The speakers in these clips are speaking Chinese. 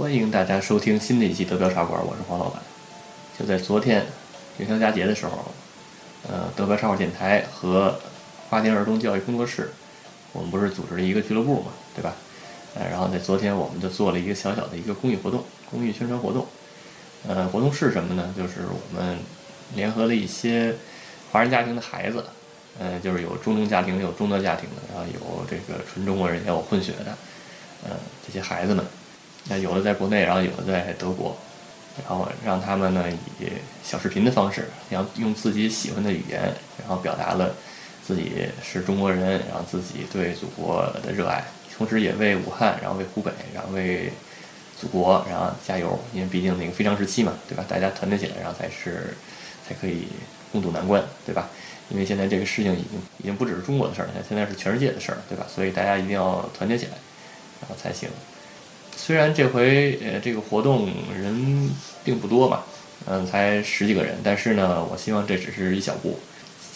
欢迎大家收听新的一期德标茶馆，我是黄老板。就在昨天元宵佳节的时候，呃，德标茶馆电台和花田儿童教育工作室，我们不是组织了一个俱乐部嘛，对吧？呃，然后在昨天我们就做了一个小小的一个公益活动，公益宣传活动。呃，活动是什么呢？就是我们联合了一些华人家庭的孩子，呃，就是有中等家庭，有中德家庭的，然后有这个纯中国人，也有混血的，呃，这些孩子们。那有的在国内，然后有的在德国，然后让他们呢以小视频的方式，然后用自己喜欢的语言，然后表达了自己是中国人，然后自己对祖国的热爱，同时也为武汉，然后为湖北，然后为祖国，然后加油，因为毕竟那个非常时期嘛，对吧？大家团结起来，然后才是才可以共度难关，对吧？因为现在这个事情已经已经不只是中国的事儿了，现在是全世界的事儿，对吧？所以大家一定要团结起来，然后才行。虽然这回呃这个活动人并不多嘛，嗯，才十几个人，但是呢，我希望这只是一小步，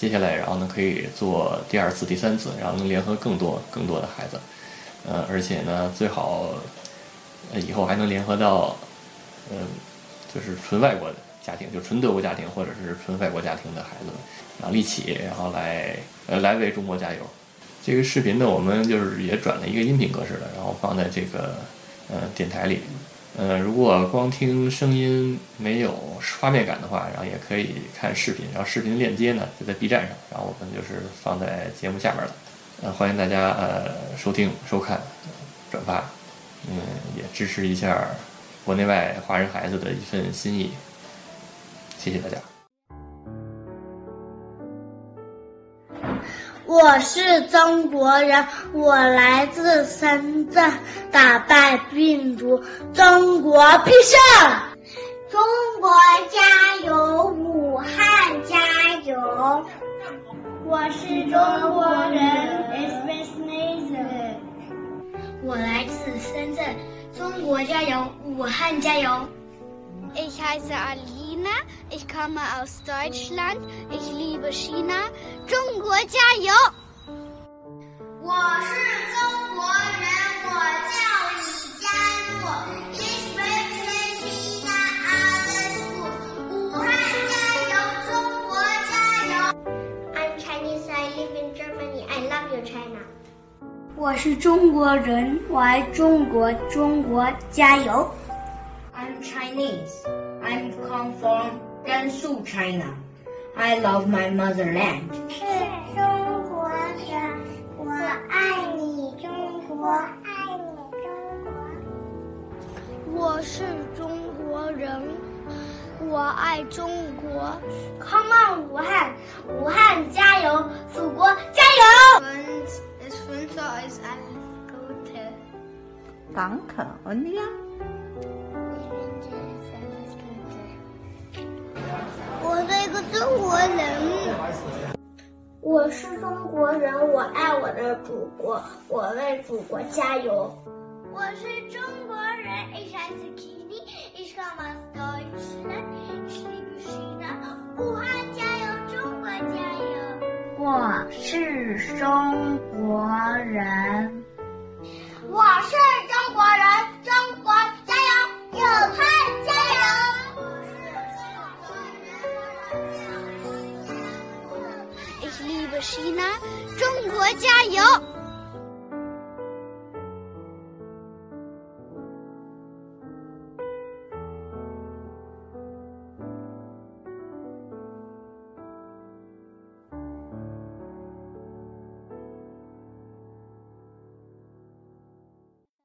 接下来然后呢可以做第二次、第三次，然后能联合更多更多的孩子，呃，而且呢最好呃以后还能联合到，嗯，就是纯外国的家庭，就纯德国家庭或者是纯外国家庭的孩子，然后一起然后来呃来为中国加油。这个视频呢，我们就是也转了一个音频格式的，然后放在这个。呃，电台里，呃，如果光听声音没有画面感的话，然后也可以看视频，然后视频链接呢就在 B 站上，然后我们就是放在节目下面了，呃，欢迎大家呃收听、收看、转发，嗯，也支持一下国内外华人孩子的一份心意，谢谢大家。我是中国人，我来自深圳，打败病毒，中国必胜！中国加油，武汉加油！我是中国人我来自深圳，中国加油，武汉加油！！Ich heiße Ali ich komme aus Deutschland, ich liebe China. 中国加油！我是中国人，我叫李佳璐。Ich möchte China alles gut. 武汉加油，中国加油。 I'm Chinese, I live in Germany. I love you, China. 我是中国人，我爱中国，中国加油。 I'm Chinese. I'm come from Gansu, China. I love my motherland. 是中国的，我爱你，中国，爱你，中国。我是中国人，我爱中国。Come on，武汉，武汉加油，祖国加油. Danke. Und ihr? 中国人。我是中国人，我爱我的祖国，我为祖国加油。我是中国人，Ich heiße Kini, ich komme aus Deutschland, ich liebe China. 武汉加油，中国加油！我是中国人，我是伊娜，中国加油。